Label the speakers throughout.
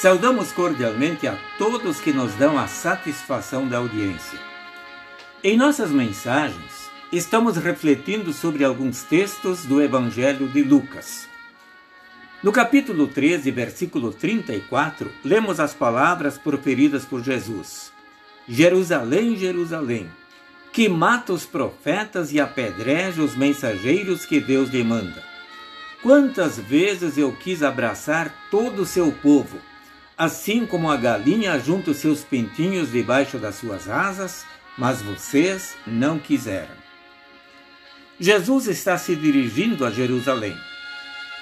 Speaker 1: Saudamos cordialmente a todos que nos dão a satisfação da audiência. Em nossas mensagens, estamos refletindo sobre alguns textos do Evangelho de Lucas. No capítulo 13, versículo 34, lemos as palavras proferidas por Jesus: Jerusalém, Jerusalém, que mata os profetas e apedreja os mensageiros que Deus lhe manda. Quantas vezes eu quis abraçar todo o seu povo, assim como a galinha junta os seus pintinhos debaixo das suas asas, mas vocês não quiseram. Jesus está se dirigindo a Jerusalém.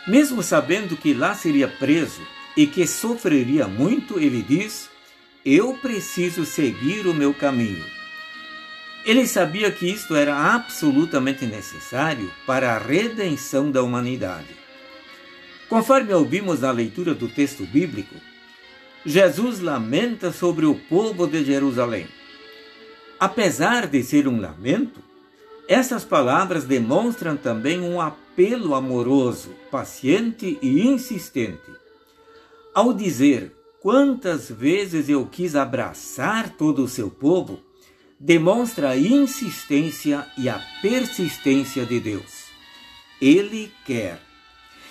Speaker 1: Mesmo sabendo que lá seria preso e que sofreria muito, ele diz: Eu preciso seguir o meu caminho. Ele sabia que isto era absolutamente necessário para a redenção da humanidade. Conforme ouvimos na leitura do texto bíblico, Jesus lamenta sobre o povo de Jerusalém. Apesar de ser um lamento, essas palavras demonstram também um apelo amoroso, paciente e insistente. Ao dizer quantas vezes eu quis abraçar todo o seu povo, demonstra a insistência e a persistência de Deus. Ele quer.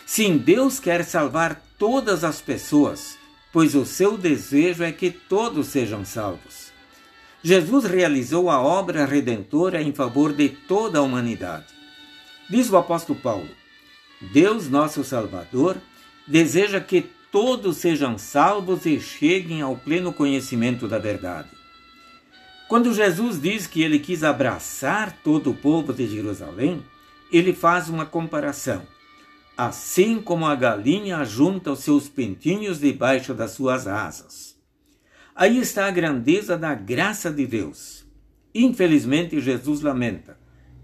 Speaker 1: Sim, Deus quer salvar todas as pessoas pois o seu desejo é que todos sejam salvos. Jesus realizou a obra redentora em favor de toda a humanidade. Diz o apóstolo Paulo: Deus, nosso Salvador, deseja que todos sejam salvos e cheguem ao pleno conhecimento da verdade. Quando Jesus diz que ele quis abraçar todo o povo de Jerusalém, ele faz uma comparação assim como a galinha junta os seus pintinhos debaixo das suas asas. Aí está a grandeza da graça de Deus. Infelizmente, Jesus lamenta,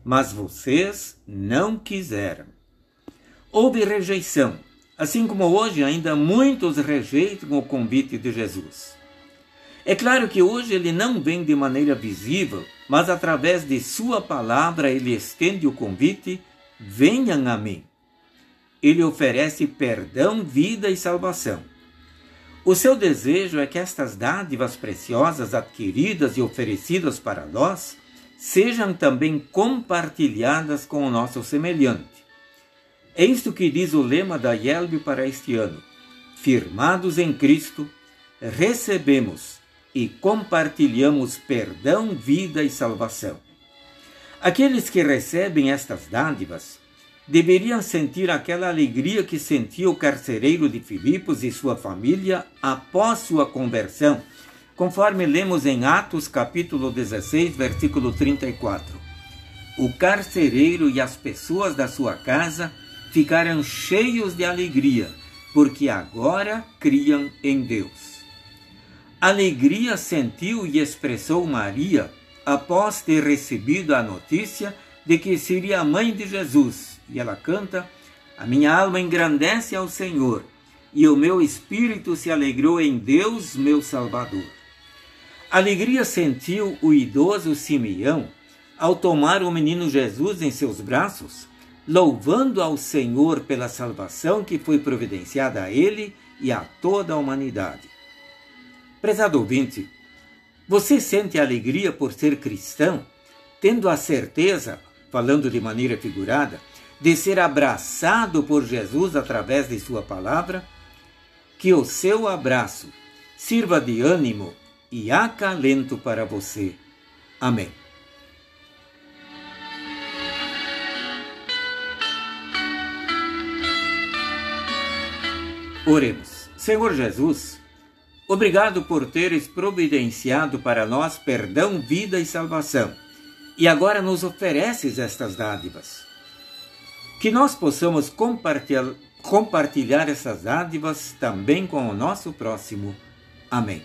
Speaker 1: mas vocês não quiseram. Houve rejeição, assim como hoje ainda muitos rejeitam o convite de Jesus. É claro que hoje ele não vem de maneira visível, mas através de sua palavra ele estende o convite: venham a mim ele oferece perdão, vida e salvação. O seu desejo é que estas dádivas preciosas adquiridas e oferecidas para nós sejam também compartilhadas com o nosso semelhante. É isto que diz o lema da IELB para este ano. Firmados em Cristo, recebemos e compartilhamos perdão, vida e salvação. Aqueles que recebem estas dádivas deveriam sentir aquela alegria que sentia o carcereiro de Filipos e sua família após sua conversão, conforme lemos em Atos capítulo 16, versículo 34. O carcereiro e as pessoas da sua casa ficaram cheios de alegria, porque agora criam em Deus. Alegria sentiu e expressou Maria após ter recebido a notícia de que seria a mãe de Jesus e ela canta: A minha alma engrandece ao Senhor, e o meu espírito se alegrou em Deus, meu Salvador. Alegria sentiu o idoso Simeão ao tomar o menino Jesus em seus braços, louvando ao Senhor pela salvação que foi providenciada a ele e a toda a humanidade. Prezado ouvinte, você sente alegria por ser cristão, tendo a certeza, falando de maneira figurada, de ser abraçado por Jesus através de Sua palavra, que o seu abraço sirva de ânimo e acalento para você. Amém. Oremos. Senhor Jesus, obrigado por teres providenciado para nós perdão, vida e salvação, e agora nos ofereces estas dádivas. Que nós possamos compartilhar, compartilhar essas dádivas também com o nosso próximo. Amém.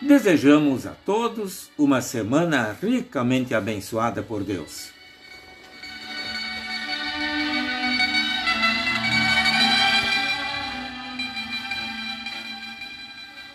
Speaker 1: Desejamos a todos uma semana ricamente abençoada por Deus.